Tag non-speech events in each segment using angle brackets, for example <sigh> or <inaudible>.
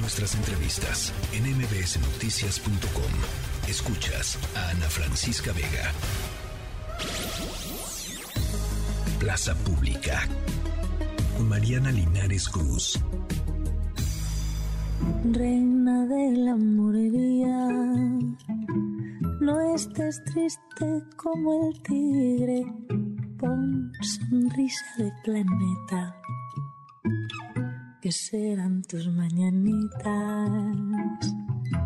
Nuestras entrevistas en mbsnoticias.com. Escuchas a Ana Francisca Vega. Plaza Pública. Mariana Linares Cruz. Reina de la morería, no estés triste como el tigre, pon sonrisa de planeta que serán tus mañanitas,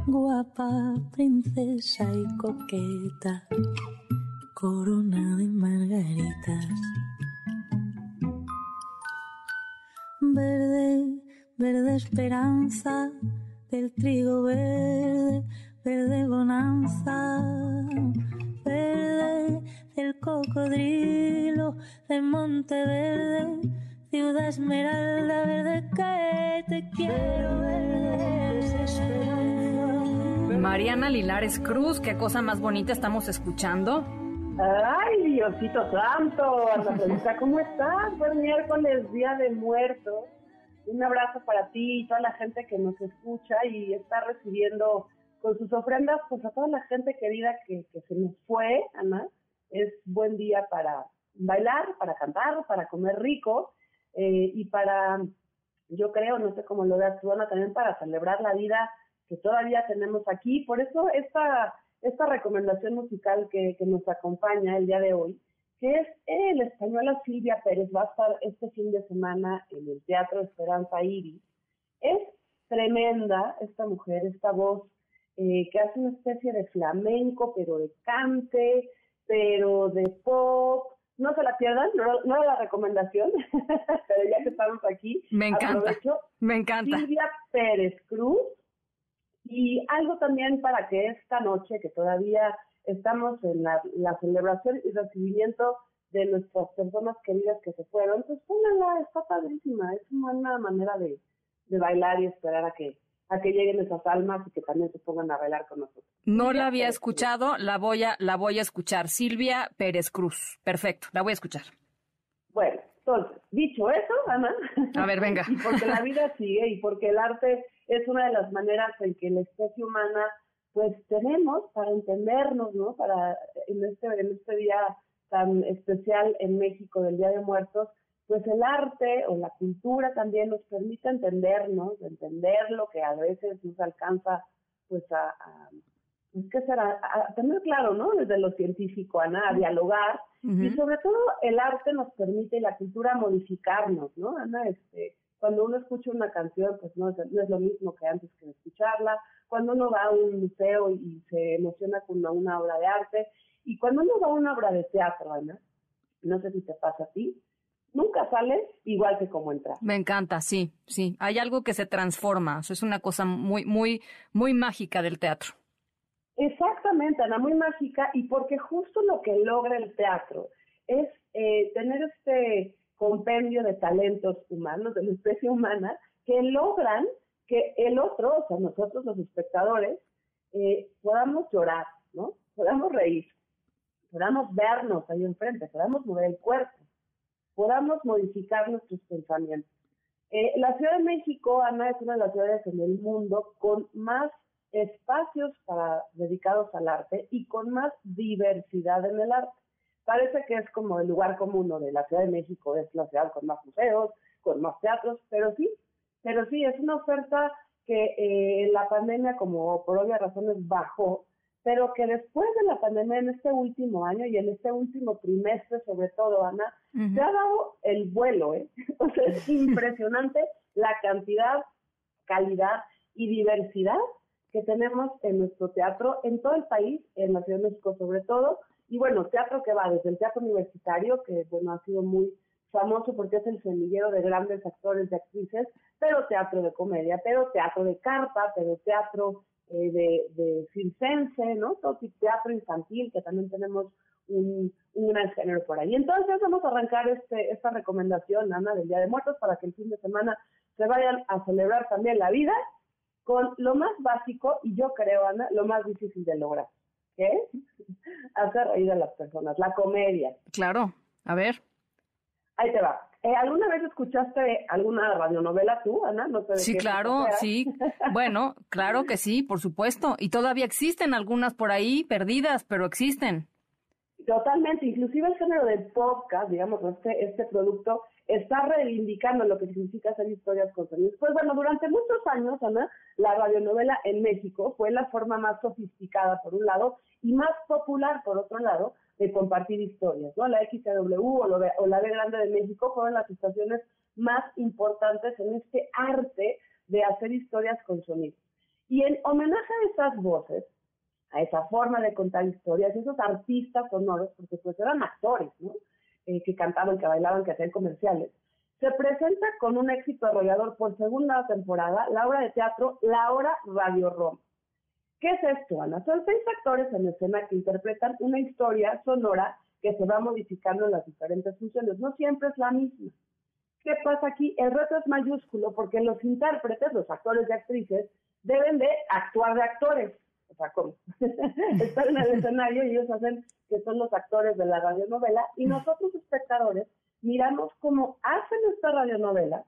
guapa princesa y coqueta, corona de margaritas. Verde, verde esperanza del trigo verde, verde bonanza, verde del cocodrilo de Monteverde ciudad esmeralda verde que te quiero ver Mariana Lilares Cruz, qué cosa más bonita estamos escuchando. Ay, Diosito Santo, Ana ¿cómo estás? Buen miércoles, Día de Muertos. Un abrazo para ti y toda la gente que nos escucha y está recibiendo con sus ofrendas, pues a toda la gente querida que, que se nos fue, Ana. Es buen día para bailar, para cantar, para comer rico eh, y para, yo creo, no sé cómo lo veas tú, Ana, también para celebrar la vida que todavía tenemos aquí. Por eso esta, esta recomendación musical que, que nos acompaña el día de hoy, que es el española Silvia Pérez, va a estar este fin de semana en el Teatro Esperanza Iris. Es tremenda esta mujer, esta voz eh, que hace una especie de flamenco, pero de cante, pero de pop, la pierdan, no, no la recomendación, <laughs> pero ya que estamos aquí, me encanta, me encanta. Silvia Pérez Cruz, y algo también para que esta noche, que todavía estamos en la, celebración y recibimiento de nuestras personas queridas que se fueron, pues pónganla, está padrísima, es una buena manera de, de bailar y esperar a que a que lleguen esas almas y que también se pongan a bailar con nosotros. No la había escuchado, la voy a, la voy a escuchar. Silvia Pérez Cruz. Perfecto, la voy a escuchar. Bueno, entonces, dicho eso, Ana. A ver, venga. <laughs> y porque la vida sigue y porque el arte es una de las maneras en que la especie humana, pues tenemos para entendernos, ¿no? Para en este, en este día tan especial en México del Día de Muertos, pues el arte o la cultura también nos permite entendernos, entender lo que a veces nos alcanza pues a, a pues, ¿qué será? A tener claro, ¿no? Desde lo científico, a, a dialogar. Y sobre todo el arte nos permite y la cultura modificarnos, ¿no? Ana, este, cuando uno escucha una canción, pues no es, no es lo mismo que antes que escucharla. Cuando uno va a un museo y, se emociona con una, una, obra de arte. Y cuando uno va a una obra de teatro, Ana, no sé si te pasa a ti, nunca sales igual que como entras. Me encanta, sí, sí. Hay algo que se transforma. Eso es una cosa muy, muy, muy mágica del teatro. Exactamente, Ana, muy mágica. Y porque justo lo que logra el teatro es eh, tener este compendio de talentos humanos, de la especie humana, que logran que el otro, o sea, nosotros los espectadores, eh, podamos llorar, ¿no? Podamos reír, podamos vernos ahí enfrente, podamos mover el cuerpo podamos modificar nuestros pensamientos. Eh, la Ciudad de México, Ana, es una de las ciudades en el mundo con más espacios dedicados al arte y con más diversidad en el arte. Parece que es como el lugar común de la Ciudad de México, es la ciudad con más museos, con más teatros, pero sí, pero sí, es una oferta que eh, la pandemia, como por obvias razones, bajó pero que después de la pandemia, en este último año y en este último trimestre, sobre todo, Ana, se ha dado el vuelo, ¿eh? <laughs> O sea, es <laughs> impresionante la cantidad, calidad y diversidad que tenemos en nuestro teatro, en todo el país, en la Ciudad de México sobre todo, y bueno, teatro que va desde el teatro universitario, que bueno, ha sido muy famoso porque es el semillero de grandes actores y actrices, pero teatro de comedia, pero teatro de carpa, pero teatro eh, de, de circense, ¿no? Todo teatro infantil, que también tenemos un, un, gran género por ahí. Entonces vamos a arrancar este, esta recomendación, Ana, del Día de Muertos, para que el fin de semana se vayan a celebrar también la vida con lo más básico y yo creo, Ana, lo más difícil de lograr, que es <laughs> hacer reír a las personas, la comedia. Claro, a ver. Ahí te va. Eh, ¿Alguna vez escuchaste alguna radionovela tú, Ana? No sé sí, claro, sí. <laughs> Bueno, claro que sí, por supuesto. Y todavía existen algunas por ahí perdidas, pero existen. Totalmente, inclusive el género del podcast, digamos, este, este producto está reivindicando lo que significa hacer historias con sonidos. Pues bueno, durante muchos años, Ana, la radionovela en México fue la forma más sofisticada, por un lado, y más popular, por otro lado, de compartir historias, ¿no? La XW o, lo o la B Grande de México fueron las estaciones más importantes en este arte de hacer historias con sonidos. Y en homenaje a esas voces, a esa forma de contar historias, esos artistas sonoros, porque pues eran actores, ¿no? Que cantaban, que bailaban, que hacían comerciales. Se presenta con un éxito arrollador por segunda temporada la obra de teatro La Hora Radio Roma. ¿Qué es esto, Ana? Son seis actores en escena que interpretan una historia sonora que se va modificando en las diferentes funciones. No siempre es la misma. ¿Qué pasa aquí? El reto es mayúsculo porque los intérpretes, los actores y actrices, deben de actuar de actores. O sea, ¿cómo? <laughs> Están en el escenario y ellos hacen que son los actores de la radionovela y nosotros espectadores miramos cómo hacen esta radionovela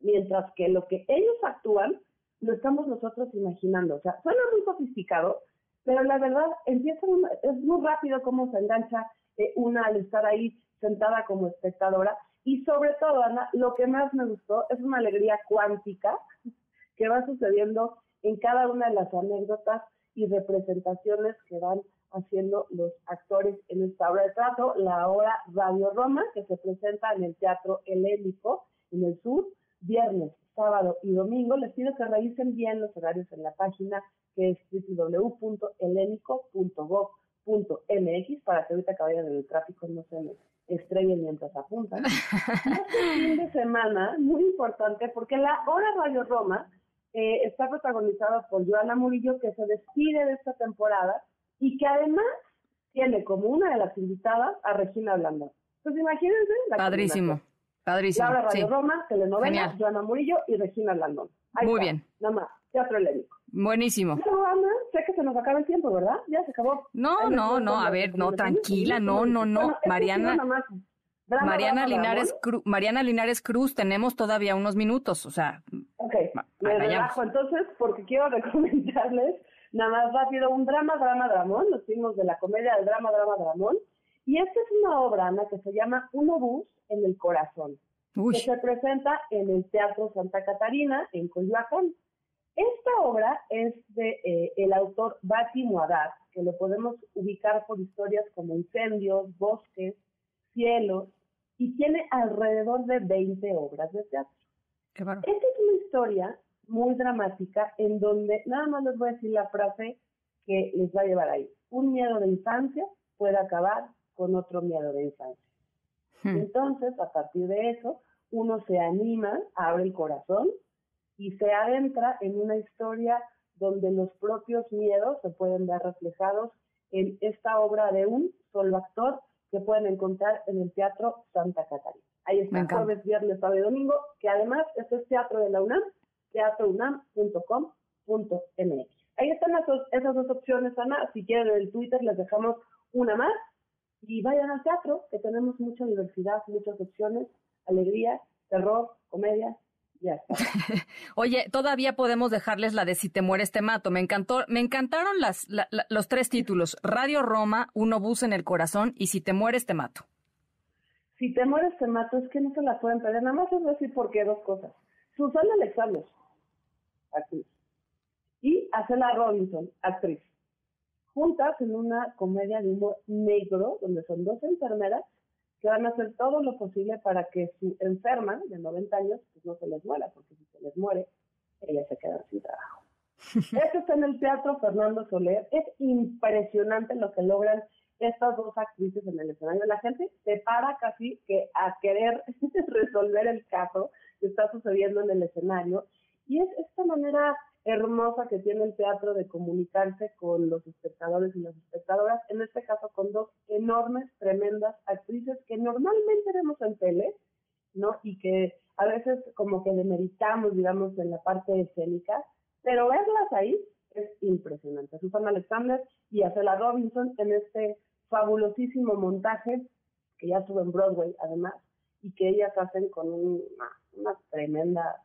mientras que lo que ellos actúan lo estamos nosotros imaginando. O sea, suena muy sofisticado, pero la verdad empieza es muy rápido cómo se engancha eh, una al estar ahí sentada como espectadora y sobre todo, Ana, lo que más me gustó es una alegría cuántica que va sucediendo en cada una de las anécdotas y representaciones que van haciendo los actores en esta obra de teatro, la obra Radio Roma, que se presenta en el Teatro Helénico en el sur, viernes, sábado y domingo. Les pido que revisen bien los horarios en la página que es www.helenico.gov.mx para que ahorita que vayan en el tráfico no se me estrellen mientras apuntan. <laughs> Este fin de semana, muy importante, porque la hora Radio Roma eh, está protagonizada por Joana Murillo, que se despide de esta temporada y que además tiene como una de las invitadas a Regina Blandón. Pues imagínense la Padrísimo, padrísimo. Laura Radio Sí, Roma, telenovela. Joana Murillo y Regina Blandón. Ahí Muy está, bien. Nada más, teatro helénico. buenísimo. Pero Ana, sé que se nos acaba el tiempo, ¿verdad? Ya se acabó. No, no, no, a ver, no, tranquila, no, no, no. Bueno, Mariana- Mariana Linares, dramón. Cru- Mariana Linares Cruz, tenemos todavía unos minutos, o sea, me relajo entonces porque quiero <laughs> recomendarles nada más rápido un drama, drama, dramón. Nos fuimos de la comedia del drama, drama, dramón. Y esta es una obra, Ana, que se llama Un obús en el corazón, uy, que se presenta en el Teatro Santa Catarina, en Coyoacán. Esta obra es de eh, el autor Bati Muadad, que lo podemos ubicar por historias como incendios, bosques, cielos, y tiene alrededor de 20 obras de teatro. qué. Esta es una historia muy dramática en donde nada más les voy a decir la frase que les va a llevar ahí. Un miedo de infancia puede acabar con otro miedo de infancia. Hmm. Entonces, a partir de eso, uno se anima, abre el corazón y se adentra en una historia donde los propios miedos se pueden ver reflejados en esta obra de un solo actor que pueden encontrar en el Teatro Santa Catarina. Ahí está, jueves, viernes, sábado y domingo, que además este es teatro de la UNAM, teatrounam.com.mx. Ahí están las dos- esas dos opciones, Ana. Si quieren en el Twitter les dejamos una más y vayan al teatro, que tenemos mucha diversidad, muchas opciones, alegría, terror, comedia, ya está. <laughs> Oye, todavía podemos dejarles la de Si te mueres te mato. Me encantó, me encantaron las, la- la- los tres títulos: Radio Roma, Uno bus en el corazón y Si te mueres te mato. Si te mueres te mato, es que no se la pueden perder. Nada más les voy a decir por qué, dos cosas. Susana Alexander, actriz. Y Acela Robinson, actriz. Juntas en una comedia de humor negro, donde son dos enfermeras que van a hacer todo lo posible para que su enferma de 90 años pues no se les muera, porque si se les muere, ellas se quedan sin trabajo. <laughs> Esto está en el Teatro Fernando Soler. Es impresionante lo que logran estas dos actrices en el escenario. La gente se para casi que a querer <laughs> resolver el caso que está sucediendo en el escenario. Y es esta manera hermosa que tiene el teatro de comunicarse con los espectadores y las espectadoras, en este caso con dos enormes, tremendas actrices que normalmente vemos en tele, ¿no? Y que a veces como que demeritamos, digamos, en la parte escénica, pero verlas ahí es impresionante. Susana Alexander y Acela Robinson en este fabulosísimo montaje que ya estuvo en Broadway además y que ellas hacen con una, una tremenda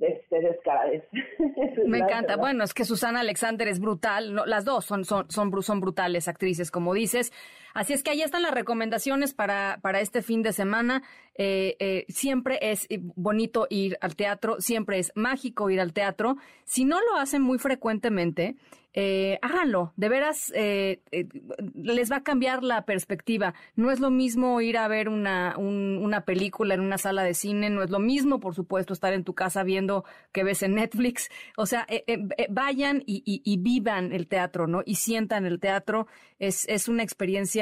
este, descaradez. <laughs> Me encanta. Bueno, es que Susana Alexander es brutal. las dos son, son, son, son brutales actrices, como dices. Así es que ahí están las recomendaciones para, para este fin de semana. Eh, eh, siempre es bonito ir al teatro, siempre es mágico ir al teatro. Si no lo hacen muy frecuentemente, eh, háganlo, de veras eh, eh, les va a cambiar la perspectiva. No es lo mismo ir a ver una, una película en una sala de cine, no es lo mismo, por supuesto, estar en tu casa viendo que ves en Netflix. O sea, vayan y, vivan el teatro, ¿no? Y sientan el teatro. Es, es una experiencia,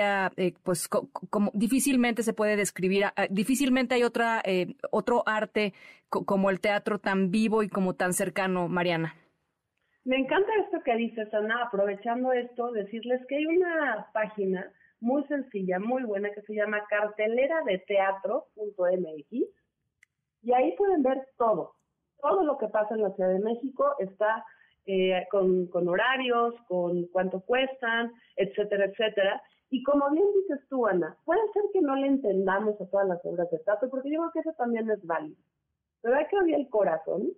pues, como difícilmente se puede describir, ah, difícilmente hay otra, otro arte como el teatro tan vivo y como tan cercano, Mariana. Me encanta esto que dices, Ana, aprovechando esto, decirles que hay una página muy sencilla, muy buena, que se llama cartelera de teatro.mx y ahí pueden ver todo, todo lo que pasa en la Ciudad de México está eh, con, con horarios, con cuánto cuestan, etcétera, etcétera. Y como bien dices tú, Ana, puede ser que no le entendamos a todas las obras de teatro, porque yo creo que eso también es válido. Pero hay que abrir el corazón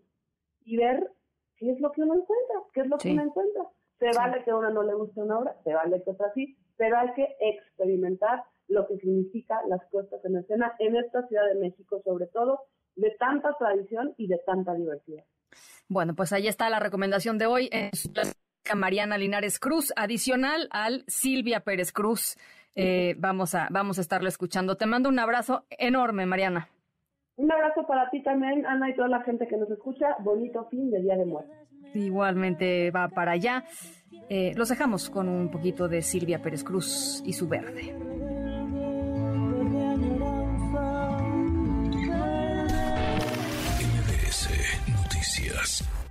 y ver ¿qué es lo que uno encuentra? ¿Qué es lo que uno encuentra? Se vale que a uno no le guste una obra, se vale que otra sí, pero hay que experimentar lo que significa las puestas en escena en esta Ciudad de México, sobre todo de tanta tradición y de tanta diversidad. Bueno, pues ahí está la recomendación de hoy. Mariana Linares Cruz, adicional al Silvia Pérez Cruz. Eh, vamos, a, vamos a estarlo escuchando. Te mando un abrazo enorme, Mariana. Un abrazo para ti también, Ana, y toda la gente que nos escucha. Bonito fin de Día de Muertos. Igualmente va para allá. Eh, los dejamos con un poquito de Silvia Pérez Cruz y su verde. MBS Noticias.